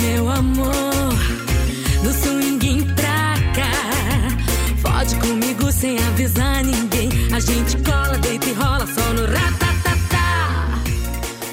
meu amor. Do swing pra cá. Fode comigo sem avisar ninguém. A gente cola, deita e rola só no ratatatá.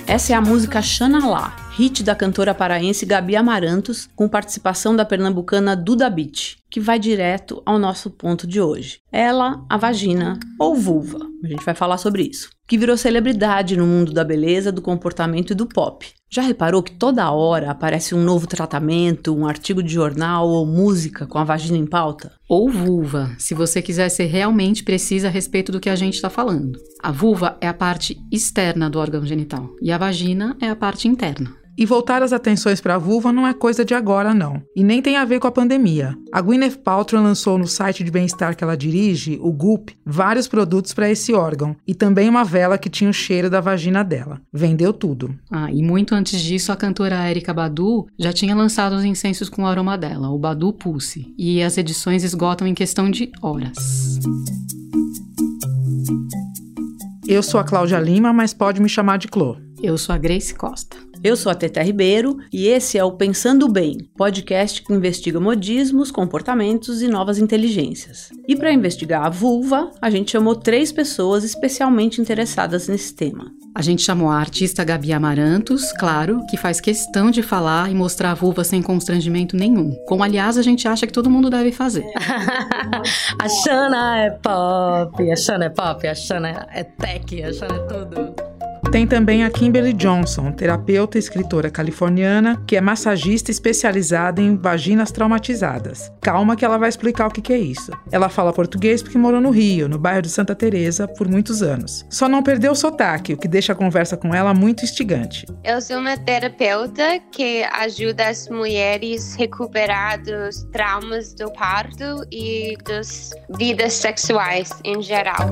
Essa é a música Xanalá, hit da cantora paraense Gabi Amarantos, com participação da pernambucana Duda Beat, que vai direto ao nosso ponto de hoje. Ela, a vagina ou vulva, a gente vai falar sobre isso, que virou celebridade no mundo da beleza, do comportamento e do pop. Já reparou que toda hora aparece um novo tratamento, um artigo de jornal ou música com a vagina em pauta? Ou vulva, se você quiser ser realmente precisa a respeito do que a gente está falando. A vulva é a parte externa do órgão genital e a vagina é a parte interna. E voltar as atenções para a vulva não é coisa de agora, não. E nem tem a ver com a pandemia. A Gwyneth Paltrow lançou no site de bem-estar que ela dirige, o Goop, vários produtos para esse órgão. E também uma vela que tinha o cheiro da vagina dela. Vendeu tudo. Ah, e muito antes disso, a cantora Erika Badu já tinha lançado os incensos com o aroma dela, o Badu Pulse. E as edições esgotam em questão de horas. Eu sou a Cláudia Lima, mas pode me chamar de Clô. Eu sou a Grace Costa. Eu sou a Teta Ribeiro e esse é o Pensando Bem, podcast que investiga modismos, comportamentos e novas inteligências. E para investigar a vulva, a gente chamou três pessoas especialmente interessadas nesse tema. A gente chamou a artista Gabi Amarantos, claro, que faz questão de falar e mostrar a vulva sem constrangimento nenhum. Como, aliás, a gente acha que todo mundo deve fazer. a Xana é pop, a Xana é pop, a Xana é tech, a Xana é tudo. Tem também a Kimberly Johnson, terapeuta e escritora californiana, que é massagista especializada em vaginas traumatizadas. Calma que ela vai explicar o que, é isso. Ela fala português porque morou no Rio, no bairro de Santa Teresa, por muitos anos. Só não perdeu o sotaque, o que deixa a conversa com ela muito instigante. Eu sou uma terapeuta que ajuda as mulheres recuperar dos traumas do parto e das vidas sexuais em geral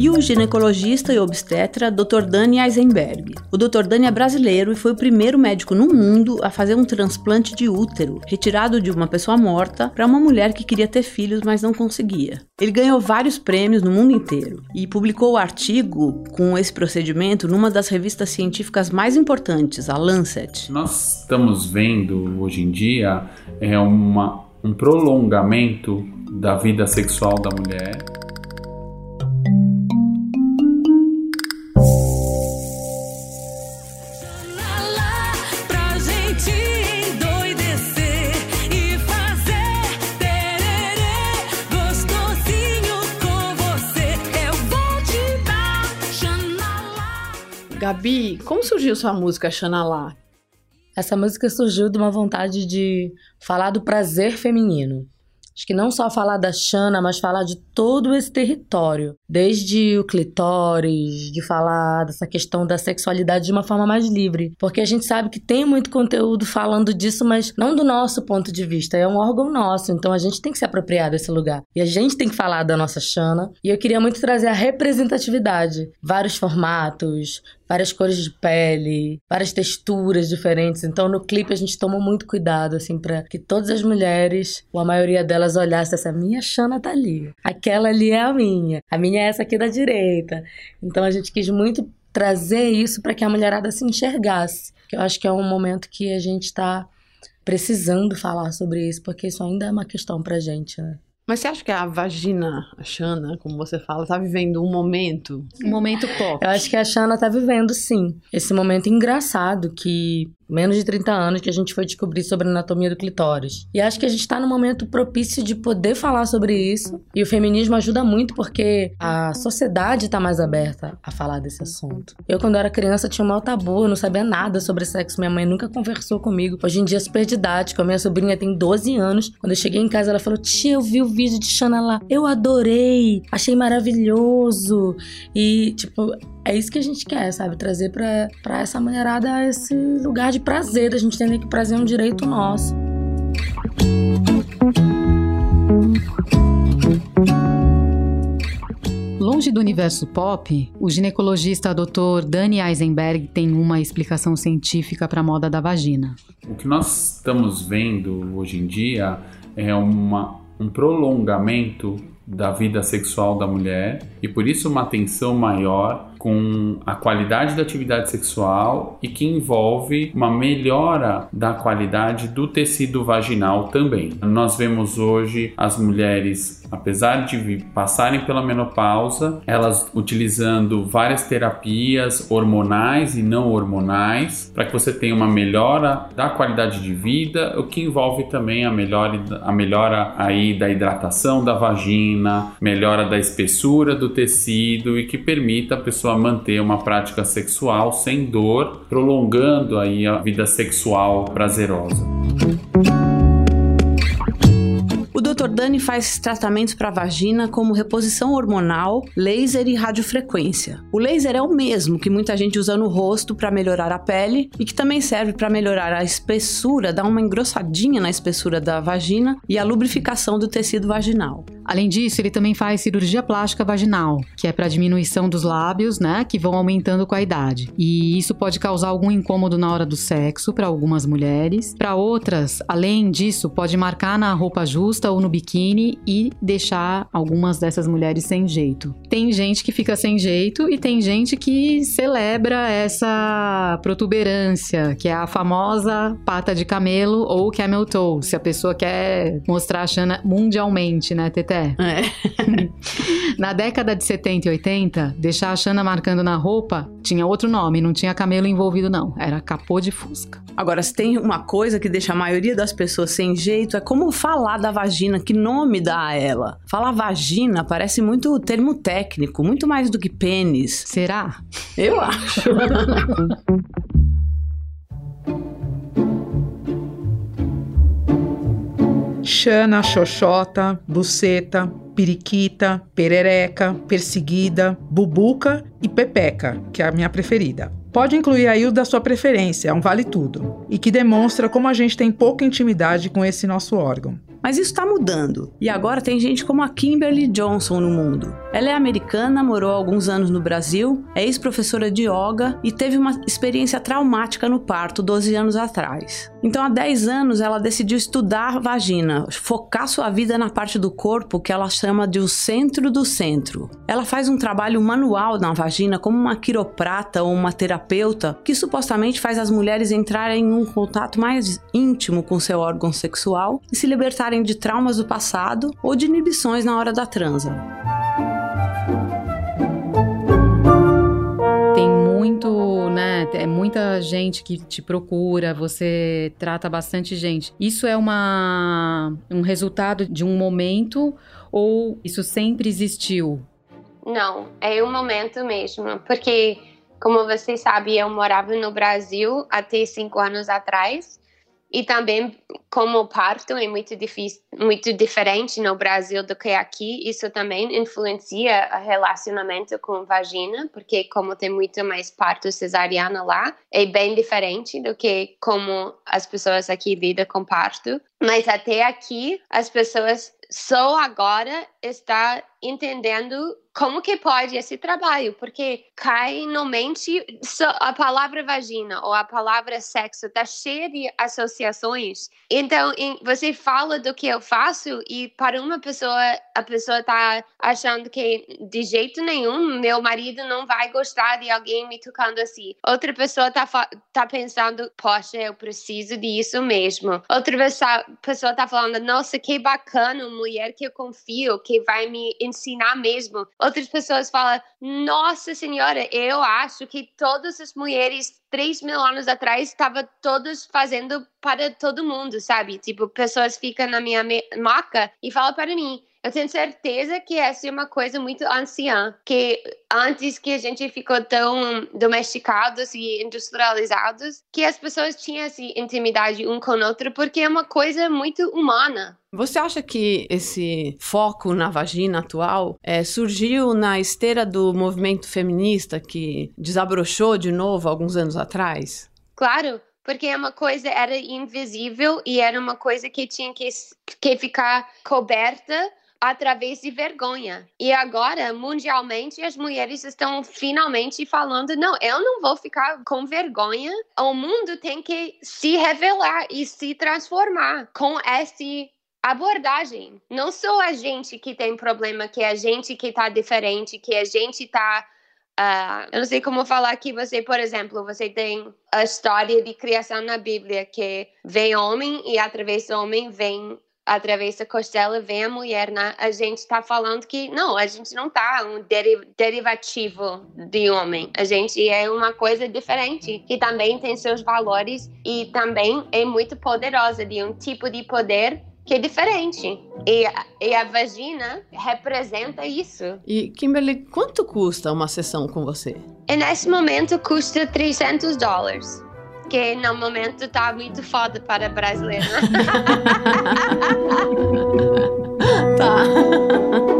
e o ginecologista e obstetra Dr. Dani Eisenberg. O Dr. Dani é brasileiro e foi o primeiro médico no mundo a fazer um transplante de útero, retirado de uma pessoa morta para uma mulher que queria ter filhos, mas não conseguia. Ele ganhou vários prêmios no mundo inteiro e publicou o artigo com esse procedimento numa das revistas científicas mais importantes, a Lancet. Nós estamos vendo hoje em dia é uma, um prolongamento da vida sexual da mulher Gabi, como surgiu sua música Xanalá? Essa música surgiu de uma vontade de falar do prazer feminino. Acho que não só falar da Xana, mas falar de todo esse território. Desde o clitóris, de falar dessa questão da sexualidade de uma forma mais livre. Porque a gente sabe que tem muito conteúdo falando disso, mas não do nosso ponto de vista. É um órgão nosso, então a gente tem que se apropriar desse lugar. E a gente tem que falar da nossa Xana. E eu queria muito trazer a representatividade. Vários formatos, várias cores de pele, várias texturas diferentes. Então no clipe a gente tomou muito cuidado assim para que todas as mulheres, ou a maioria delas olhassem essa minha Xana tá ali. Aquela ali é a minha. A minha é essa aqui da direita. Então a gente quis muito trazer isso para que a mulherada se enxergasse. Que eu acho que é um momento que a gente está precisando falar sobre isso, porque isso ainda é uma questão pra gente, né? Mas você acha que a vagina, a Xana, como você fala, tá vivendo um momento? Um momento pop. Eu acho que a Xana tá vivendo, sim. Esse momento engraçado que menos de 30 anos que a gente foi descobrir sobre a anatomia do clitóris. E acho que a gente tá num momento propício de poder falar sobre isso. E o feminismo ajuda muito porque a sociedade tá mais aberta a falar desse assunto. Eu, quando era criança, tinha um mau tabu, eu não sabia nada sobre sexo. Minha mãe nunca conversou comigo. Hoje em dia é super didático. A minha sobrinha tem 12 anos. Quando eu cheguei em casa, ela falou: Tia, eu vi o vídeo de Xana lá. Eu adorei. Achei maravilhoso. E, tipo, é isso que a gente quer, sabe? Trazer pra, pra essa mulherada esse lugar de prazer, da gente entender que o prazer é um direito nosso. Longe do universo pop, o ginecologista Dr. Dani Eisenberg tem uma explicação científica para a moda da vagina. O que nós estamos vendo hoje em dia é uma, um prolongamento da vida sexual da mulher e por isso uma atenção maior com a qualidade da atividade sexual e que envolve uma melhora da qualidade do tecido vaginal também. Nós vemos hoje as mulheres, apesar de passarem pela menopausa, elas utilizando várias terapias hormonais e não hormonais para que você tenha uma melhora da qualidade de vida, o que envolve também a melhora, a melhora aí da hidratação da vagina, melhora da espessura do tecido e que permita a pessoa manter uma prática sexual sem dor, prolongando aí a vida sexual prazerosa. Dr. Dani faz tratamentos para vagina como reposição hormonal, laser e radiofrequência. O laser é o mesmo que muita gente usa no rosto para melhorar a pele e que também serve para melhorar a espessura, dar uma engrossadinha na espessura da vagina e a lubrificação do tecido vaginal. Além disso, ele também faz cirurgia plástica vaginal, que é para diminuição dos lábios, né, que vão aumentando com a idade. E isso pode causar algum incômodo na hora do sexo para algumas mulheres. Para outras, além disso, pode marcar na roupa justa ou no biquíni e deixar algumas dessas mulheres sem jeito. Tem gente que fica sem jeito e tem gente que celebra essa protuberância, que é a famosa pata de camelo ou camel toe, se a pessoa quer mostrar a Xana mundialmente, né, Teté? É. na década de 70 e 80, deixar a Xana marcando na roupa tinha outro nome, não tinha camelo envolvido não, era capô de fusca. Agora, se tem uma coisa que deixa a maioria das pessoas sem jeito, é como falar da vagina, que nome dá a ela. Falar vagina parece muito termo técnico, muito mais do que pênis. Será? Eu acho. Xana, xoxota, buceta, periquita, perereca, perseguida, bubuca e pepeca, que é a minha preferida. Pode incluir aí o da sua preferência, é um vale tudo, e que demonstra como a gente tem pouca intimidade com esse nosso órgão. Mas isso está mudando. E agora tem gente como a Kimberly Johnson no mundo. Ela é americana, morou alguns anos no Brasil, é ex-professora de yoga e teve uma experiência traumática no parto 12 anos atrás. Então, há 10 anos, ela decidiu estudar vagina, focar sua vida na parte do corpo que ela chama de o centro do centro. Ela faz um trabalho manual na vagina como uma quiroprata ou uma terapeuta que supostamente faz as mulheres entrarem em um contato mais íntimo com seu órgão sexual e se libertarem de traumas do passado ou de inibições na hora da transa. Muito, né? É muita gente que te procura, você trata bastante gente. Isso é uma, um resultado de um momento ou isso sempre existiu? Não, é um momento mesmo, porque como vocês sabem, eu morava no Brasil até cinco anos atrás e também, como o parto é muito difícil, muito diferente no Brasil do que aqui, isso também influencia o relacionamento com vagina, porque como tem muito mais parto cesariana lá, é bem diferente do que como as pessoas aqui lidam com parto. Mas até aqui, as pessoas só agora está entendendo como que pode esse trabalho, porque cai no mente a palavra vagina ou a palavra sexo está cheia de associações. Então, você fala do que eu faço e para uma pessoa a pessoa está achando que de jeito nenhum meu marido não vai gostar de alguém me tocando assim. Outra pessoa está tá pensando, poxa, eu preciso disso mesmo. Outra pessoa está falando, nossa, que bacana, mulher que eu confio, que vai me ensinar mesmo. Outras pessoas falam, nossa senhora, eu acho que todas as mulheres 3 mil anos atrás estavam todas fazendo para todo mundo, sabe? Tipo, pessoas ficam na minha maca e falam para mim, eu tenho certeza que essa é uma coisa muito anciã, que antes que a gente ficou tão domesticados e industrializados, que as pessoas tinham essa intimidade um com o outro, porque é uma coisa muito humana. Você acha que esse foco na vagina atual é, surgiu na esteira do movimento feminista que desabrochou de novo alguns anos atrás? Claro, porque é uma coisa era invisível e era uma coisa que tinha que, que ficar coberta através de vergonha. E agora, mundialmente, as mulheres estão finalmente falando: não, eu não vou ficar com vergonha. O mundo tem que se revelar e se transformar com essa abordagem. Não sou a gente que tem problema, que é a gente que está diferente, que a gente está Uh, eu não sei como falar que você, por exemplo, você tem a história de criação na Bíblia que vem homem e através do homem vem através da costela vem a mulher, né? a gente está falando que não, a gente não está um deri derivativo de homem, a gente é uma coisa diferente que também tem seus valores e também é muito poderosa, de um tipo de poder que é diferente. E, e a vagina representa isso. E, Kimberly, quanto custa uma sessão com você? E nesse momento custa 300 dólares que no momento tá muito foda para brasileiro. tá.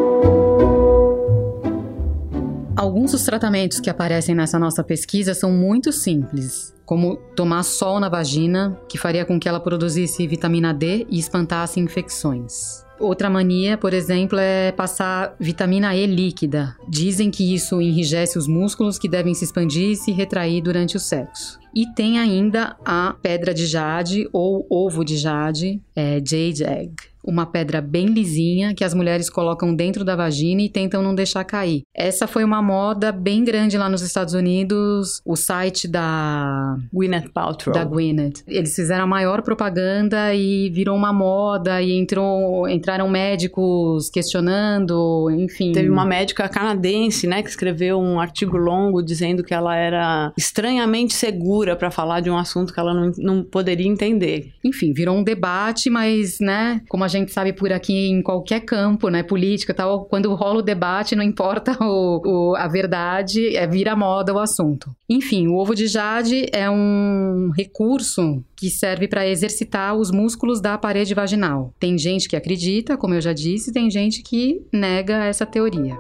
Alguns dos tratamentos que aparecem nessa nossa pesquisa são muito simples, como tomar sol na vagina, que faria com que ela produzisse vitamina D e espantasse infecções. Outra mania, por exemplo, é passar vitamina E líquida. Dizem que isso enrijece os músculos que devem se expandir e se retrair durante o sexo. E tem ainda a pedra de jade ou ovo de jade, é, jade egg uma pedra bem lisinha que as mulheres colocam dentro da vagina e tentam não deixar cair. Essa foi uma moda bem grande lá nos Estados Unidos. O site da Gwyneth Paltrow. Da Gwyneth. Eles fizeram a maior propaganda e virou uma moda e entrou, entraram médicos questionando, enfim. Teve uma médica canadense, né, que escreveu um artigo longo dizendo que ela era estranhamente segura para falar de um assunto que ela não, não poderia entender. Enfim, virou um debate, mas, né, como a gente sabe por aqui em qualquer campo, né, política tal, quando rola o debate, não importa o, o, a verdade, é vira moda o assunto. Enfim, o ovo de jade é um recurso que serve para exercitar os músculos da parede vaginal. Tem gente que acredita, como eu já disse, tem gente que nega essa teoria.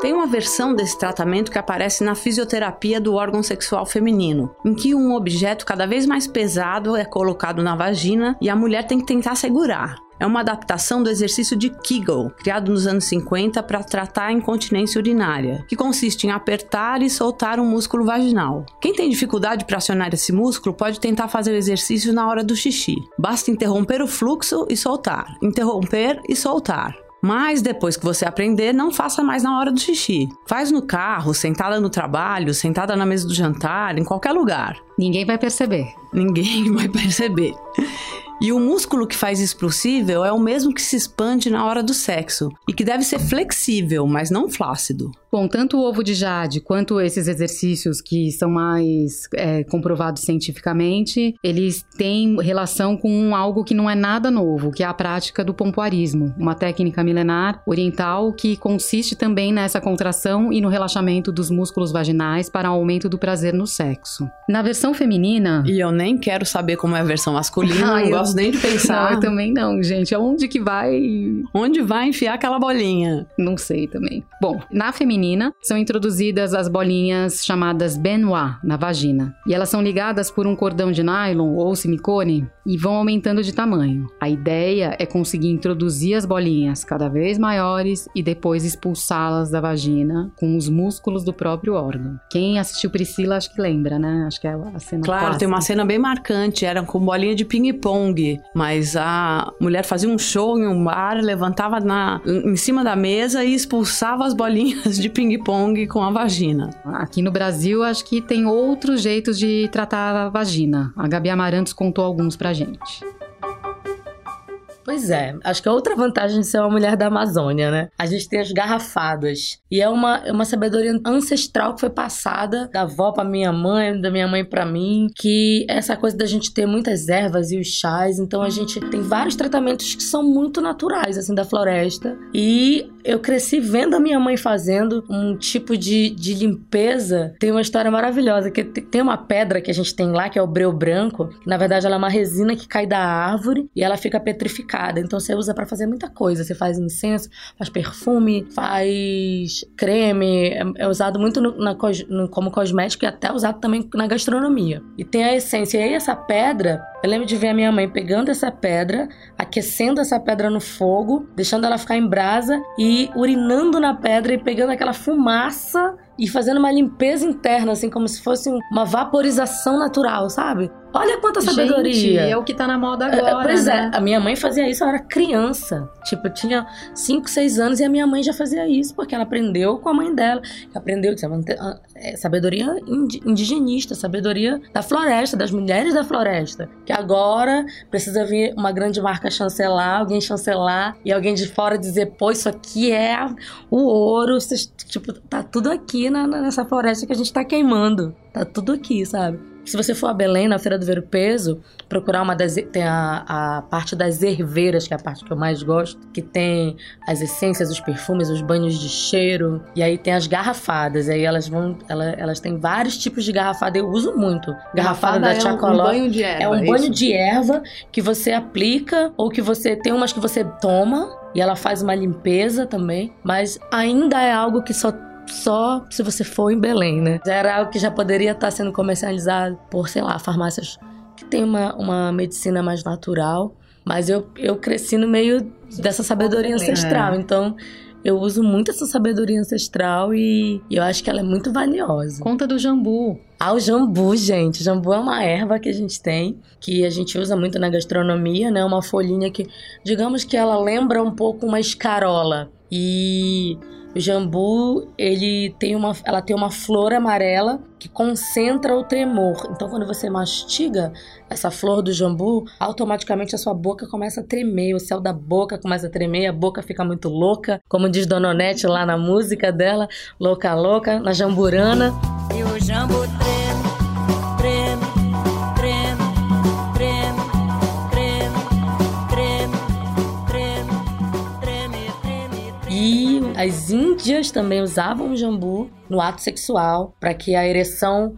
Tem uma versão desse tratamento que aparece na fisioterapia do órgão sexual feminino, em que um objeto cada vez mais pesado é colocado na vagina e a mulher tem que tentar segurar. É uma adaptação do exercício de Kegel, criado nos anos 50 para tratar a incontinência urinária, que consiste em apertar e soltar um músculo vaginal. Quem tem dificuldade para acionar esse músculo pode tentar fazer o exercício na hora do xixi. Basta interromper o fluxo e soltar, interromper e soltar. Mas depois que você aprender, não faça mais na hora do xixi. Faz no carro, sentada no trabalho, sentada na mesa do jantar, em qualquer lugar. Ninguém vai perceber. Ninguém vai perceber. E o músculo que faz isso possível é o mesmo que se expande na hora do sexo e que deve ser flexível, mas não flácido. Bom, tanto o ovo de jade quanto esses exercícios que são mais é, comprovados cientificamente, eles têm relação com algo que não é nada novo, que é a prática do pompoarismo, uma técnica milenar oriental que consiste também nessa contração e no relaxamento dos músculos vaginais para aumento do prazer no sexo. Na versão feminina. E eu nem quero saber como é a versão masculina, não gosto nem de pensar. Não, eu também não, gente. Aonde que vai. Onde vai enfiar aquela bolinha? Não sei também. Bom, na feminina feminina, são introduzidas as bolinhas chamadas Benoit na vagina. E elas são ligadas por um cordão de nylon ou silicone e vão aumentando de tamanho. A ideia é conseguir introduzir as bolinhas cada vez maiores e depois expulsá-las da vagina com os músculos do próprio órgão. Quem assistiu Priscila acho que lembra, né? Acho que é a cena Claro, clássica. tem uma cena bem marcante, eram com bolinha de ping-pong, mas a mulher fazia um show em um bar, levantava na, em cima da mesa e expulsava as bolinhas de ping-pong com a vagina. Aqui no Brasil, acho que tem outros jeitos de tratar a vagina. A Gabi Amarantos contou alguns pra gente. Pois é, acho que é outra vantagem de ser uma mulher da Amazônia, né? A gente tem as garrafadas. E é uma, é uma sabedoria ancestral que foi passada da avó pra minha mãe, da minha mãe para mim, que é essa coisa da gente ter muitas ervas e os chás. Então a gente tem vários tratamentos que são muito naturais, assim, da floresta. E eu cresci vendo a minha mãe fazendo um tipo de, de limpeza. Tem uma história maravilhosa, que tem uma pedra que a gente tem lá, que é o breu branco, que na verdade ela é uma resina que cai da árvore e ela fica petrificada então você usa para fazer muita coisa. Você faz incenso, faz perfume, faz creme. É, é usado muito no, na, no, como cosmético e até usado também na gastronomia. E tem a essência. E aí essa pedra Eu lembro de ver a minha mãe pegando essa pedra, aquecendo essa pedra no fogo, deixando ela ficar em brasa e urinando na pedra e pegando aquela fumaça e fazendo uma limpeza interna, assim, como se fosse uma vaporização natural, sabe? Olha quanta sabedoria. Gente, é o que tá na moda agora. É, pois né? é, a minha mãe fazia isso, eu era criança. Tipo, eu tinha 5, 6 anos e a minha mãe já fazia isso, porque ela aprendeu com a mãe dela. Aprendeu, é, sabedoria indigenista, sabedoria da floresta, das mulheres da floresta. Que agora precisa vir uma grande marca chancelar, alguém chancelar e alguém de fora dizer, pô, isso aqui é o ouro, tipo, tá tudo aqui na, nessa floresta que a gente tá queimando. Tá tudo aqui, sabe? Se você for a Belém, na Feira do Ver Peso, procurar uma das. Tem a, a parte das herveiras, que é a parte que eu mais gosto, que tem as essências, os perfumes, os banhos de cheiro. E aí tem as garrafadas. Aí elas vão. Elas, elas têm vários tipos de garrafada. Eu uso muito. Garrafada, da é Chacoló. Um banho de erva. É um é banho isso? de erva que você aplica, ou que você. Tem umas que você toma. E ela faz uma limpeza também, mas ainda é algo que só só se você for em Belém, né? Já era algo que já poderia estar sendo comercializado por, sei lá, farmácias que tem uma, uma medicina mais natural. Mas eu, eu cresci no meio dessa sabedoria ancestral. Então, eu uso muito essa sabedoria ancestral e, e eu acho que ela é muito valiosa. Conta do jambu. Ah, o jambu, gente. O jambu é uma erva que a gente tem, que a gente usa muito na gastronomia, né? Uma folhinha que, digamos que ela lembra um pouco uma escarola. E o jambu, ele tem uma, ela tem uma flor amarela que concentra o tremor. Então, quando você mastiga essa flor do jambu, automaticamente a sua boca começa a tremer, o céu da boca começa a tremer, a boca fica muito louca, como diz Dona Onete lá na música dela, louca louca, na jamburana. E o jambu treme, as índias também usavam o jambu no ato sexual para que a ereção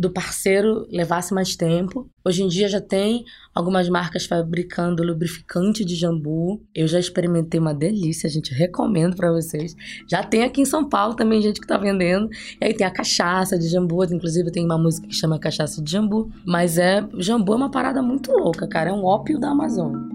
do parceiro levasse mais tempo. Hoje em dia já tem algumas marcas fabricando lubrificante de jambu. Eu já experimentei uma delícia, gente, recomendo para vocês. Já tem aqui em São Paulo também gente que tá vendendo. E aí tem a cachaça de jambu, inclusive tem uma música que chama Cachaça de Jambu, mas é jambu é uma parada muito louca, cara, é um ópio da Amazônia.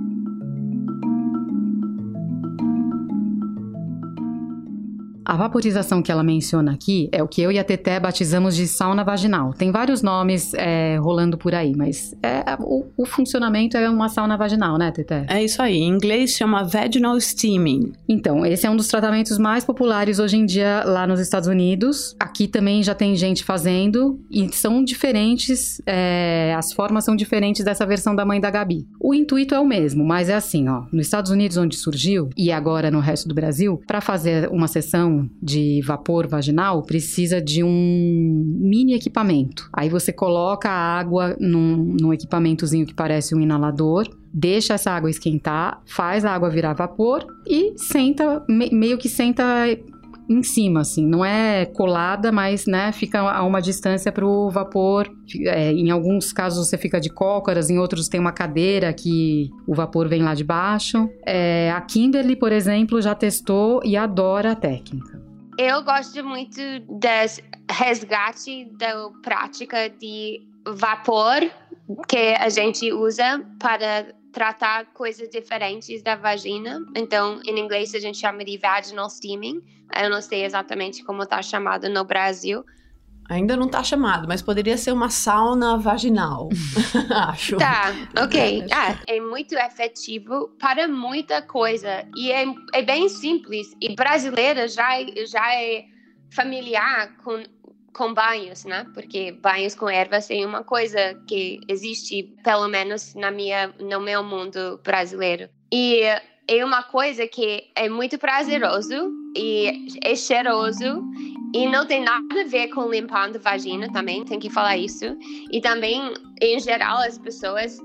A vaporização que ela menciona aqui é o que eu e a Teté batizamos de sauna vaginal. Tem vários nomes é, rolando por aí, mas é, o, o funcionamento é uma sauna vaginal, né, Teté? É isso aí. Em inglês chama vaginal steaming. Então, esse é um dos tratamentos mais populares hoje em dia lá nos Estados Unidos. Aqui também já tem gente fazendo e são diferentes, é, as formas são diferentes dessa versão da mãe da Gabi. O intuito é o mesmo, mas é assim, ó, nos Estados Unidos onde surgiu e agora no resto do Brasil, para fazer uma sessão de vapor vaginal precisa de um mini equipamento. Aí você coloca a água num, num equipamentozinho que parece um inalador, deixa essa água esquentar, faz a água virar vapor e senta, me- meio que senta em cima, assim, não é colada, mas, né, fica a uma distância para o vapor. É, em alguns casos você fica de cócoras, em outros tem uma cadeira que o vapor vem lá de baixo. É, a Kimberly, por exemplo, já testou e adora a técnica. Eu gosto muito das resgate da prática de vapor que a gente usa para tratar coisas diferentes da vagina. Então, em inglês a gente chama de vaginal steaming. Eu não sei exatamente como está chamado no Brasil. Ainda não tá chamado, mas poderia ser uma sauna vaginal. Acho. Tá, ok. Ah, é muito efetivo para muita coisa. E é, é bem simples. E brasileira já, já é familiar com, com banhos, né? Porque banhos com ervas é uma coisa que existe, pelo menos na minha, no meu mundo brasileiro. E é uma coisa que é muito prazeroso e é cheiroso e não tem nada a ver com limpando vagina também, tem que falar isso. E também, em geral, as pessoas,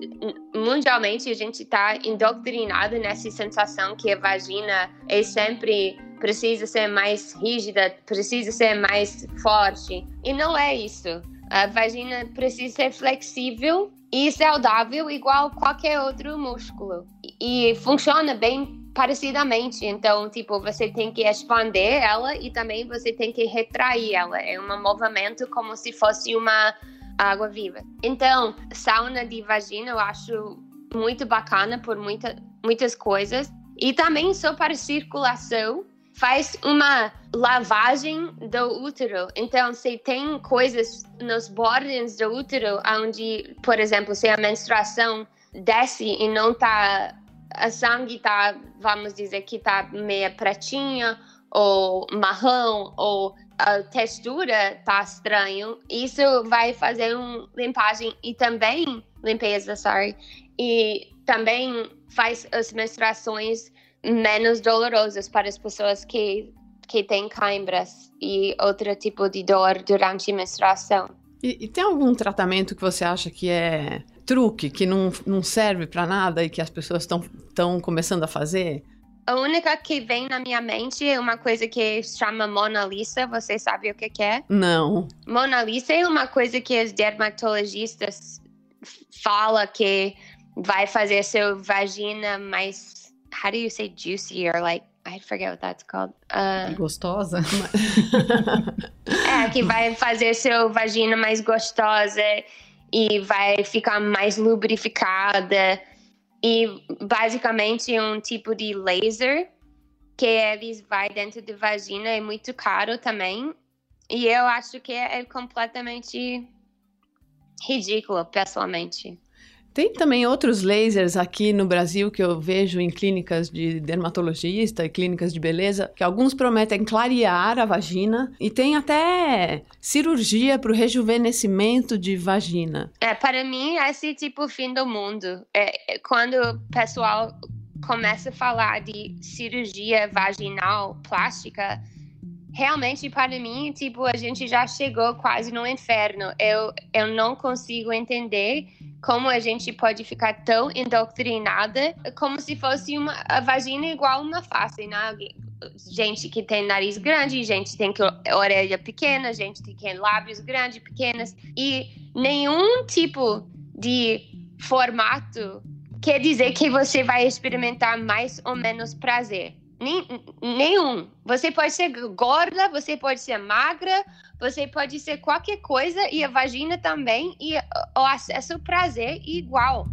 mundialmente, a gente está indoctrinado nessa sensação que a vagina é sempre precisa ser mais rígida, precisa ser mais forte. E não é isso. A vagina precisa ser flexível e saudável, igual qualquer outro músculo. E, funciona bem parecidamente. Então, tipo, você tem que expandir ela e também você tem que retrair ela. É um movimento como se fosse uma água viva. Então, sauna de vagina eu acho muito bacana por muita, muitas coisas. E também só para circulação, faz uma lavagem do útero. Então, se tem coisas nos bordes do útero, onde, por exemplo, se a menstruação desce e não tá a sangue tá, vamos dizer que tá meia pretinha ou marrom ou a textura tá estranho, isso vai fazer uma limpagem e também limpeza, sorry, e também faz as menstruações menos dolorosas para as pessoas que que têm cãibras e outro tipo de dor durante a menstruação. E, e, tem algum tratamento que você acha que é truque, que não, não serve para nada e que as pessoas estão começando a fazer? A única que vem na minha mente é uma coisa que chama Mona Lisa. Você sabe o que, que é? Não. Mona Lisa é uma coisa que os dermatologistas falam que vai fazer seu vagina mais. How do you say juicy or like I forget what that's called. Uh, gostosa? é, que vai fazer seu vagina mais gostosa e vai ficar mais lubrificada. E basicamente um tipo de laser que eles vai dentro da vagina, é muito caro também. E eu acho que é completamente ridículo, pessoalmente. Tem também outros lasers aqui no Brasil que eu vejo em clínicas de dermatologista e clínicas de beleza, que alguns prometem clarear a vagina e tem até cirurgia para o rejuvenescimento de vagina. É, para mim, esse é tipo o fim do mundo. É, é, quando o pessoal começa a falar de cirurgia vaginal plástica, realmente para mim, tipo, a gente já chegou quase no inferno. Eu, eu não consigo entender como a gente pode ficar tão indoctrinada como se fosse uma a vagina igual uma face, né? Gente que tem nariz grande, gente que tem orelha pequena, gente que tem lábios grandes, pequenas e nenhum tipo de formato quer dizer que você vai experimentar mais ou menos prazer. nenhum. Você pode ser gorda, você pode ser magra, você pode ser qualquer coisa e a vagina também e o acesso ao prazer igual.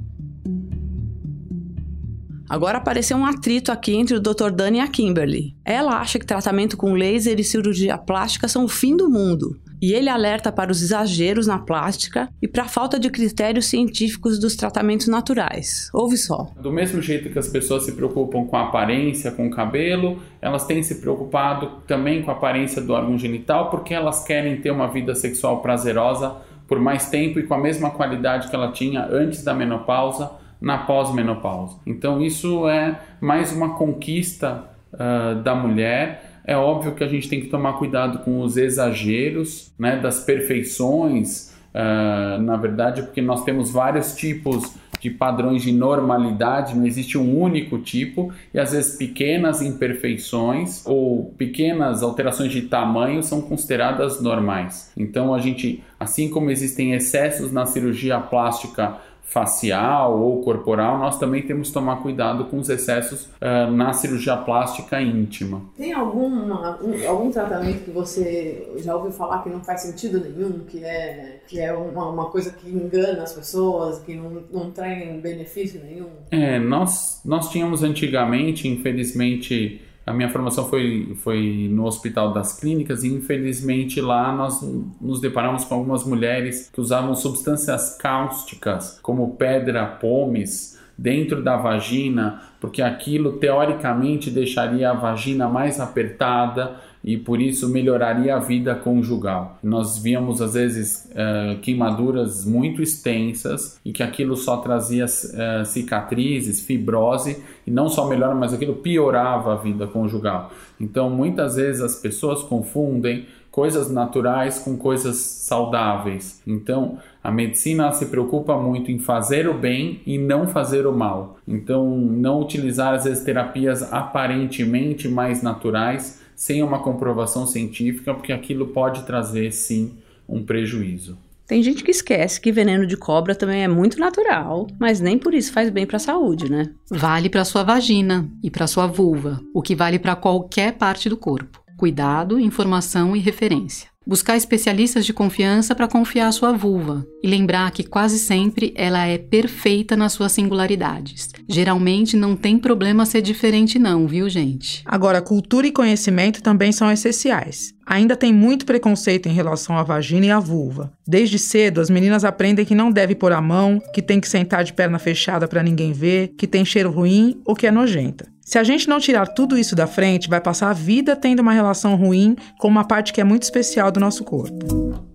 Agora apareceu um atrito aqui entre o Dr. Dani e a Kimberly. Ela acha que tratamento com laser e cirurgia plástica são o fim do mundo. E ele alerta para os exageros na plástica e para a falta de critérios científicos dos tratamentos naturais. Ouve só. Do mesmo jeito que as pessoas se preocupam com a aparência, com o cabelo, elas têm se preocupado também com a aparência do órgão genital porque elas querem ter uma vida sexual prazerosa por mais tempo e com a mesma qualidade que ela tinha antes da menopausa na pós-menopausa. Então, isso é mais uma conquista uh, da mulher. É óbvio que a gente tem que tomar cuidado com os exageros, né, das perfeições, uh, na verdade, porque nós temos vários tipos de padrões de normalidade, não existe um único tipo, e às vezes pequenas imperfeições ou pequenas alterações de tamanho são consideradas normais. Então a gente, assim como existem excessos na cirurgia plástica facial ou corporal, nós também temos que tomar cuidado com os excessos uh, na cirurgia plástica íntima. Tem alguma, um, algum tratamento que você já ouviu falar que não faz sentido nenhum, que é, que é uma, uma coisa que engana as pessoas, que não, não traz benefício nenhum? É, nós, nós tínhamos antigamente, infelizmente, a minha formação foi, foi no Hospital das Clínicas e infelizmente lá nós nos deparamos com algumas mulheres que usavam substâncias cáusticas como pedra, pomes dentro da vagina, porque aquilo teoricamente deixaria a vagina mais apertada e por isso melhoraria a vida conjugal. Nós víamos às vezes uh, queimaduras muito extensas e que aquilo só trazia uh, cicatrizes, fibrose e não só melhora, mas aquilo piorava a vida conjugal. Então muitas vezes as pessoas confundem coisas naturais com coisas saudáveis. Então, a medicina se preocupa muito em fazer o bem e não fazer o mal. Então, não utilizar às vezes terapias aparentemente mais naturais sem uma comprovação científica, porque aquilo pode trazer sim um prejuízo. Tem gente que esquece que veneno de cobra também é muito natural, mas nem por isso faz bem para a saúde, né? Vale para sua vagina e para sua vulva, o que vale para qualquer parte do corpo. Cuidado, informação e referência. Buscar especialistas de confiança para confiar a sua vulva e lembrar que quase sempre ela é perfeita nas suas singularidades. Geralmente não tem problema ser diferente não, viu, gente? Agora, cultura e conhecimento também são essenciais. Ainda tem muito preconceito em relação à vagina e à vulva. Desde cedo, as meninas aprendem que não deve pôr a mão, que tem que sentar de perna fechada para ninguém ver, que tem cheiro ruim ou que é nojenta. Se a gente não tirar tudo isso da frente, vai passar a vida tendo uma relação ruim com uma parte que é muito especial do nosso corpo.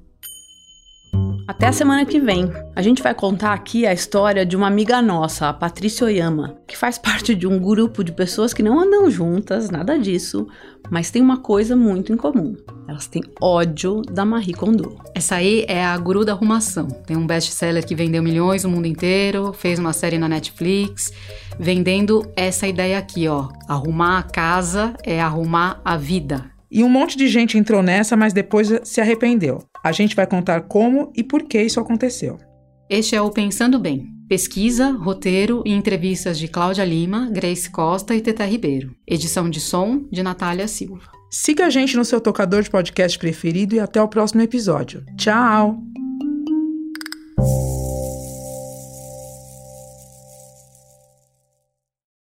Até a semana que vem. A gente vai contar aqui a história de uma amiga nossa, a Patrícia Oyama, que faz parte de um grupo de pessoas que não andam juntas, nada disso, mas tem uma coisa muito em comum. Elas têm ódio da Marie Kondo. Essa aí é a guru da arrumação. Tem um best-seller que vendeu milhões no mundo inteiro, fez uma série na Netflix, vendendo essa ideia aqui, ó. Arrumar a casa é arrumar a vida. E um monte de gente entrou nessa, mas depois se arrependeu. A gente vai contar como e por que isso aconteceu. Este é o Pensando Bem. Pesquisa, roteiro e entrevistas de Cláudia Lima, Grace Costa e Teta Ribeiro. Edição de som de Natália Silva. Siga a gente no seu tocador de podcast preferido e até o próximo episódio. Tchau!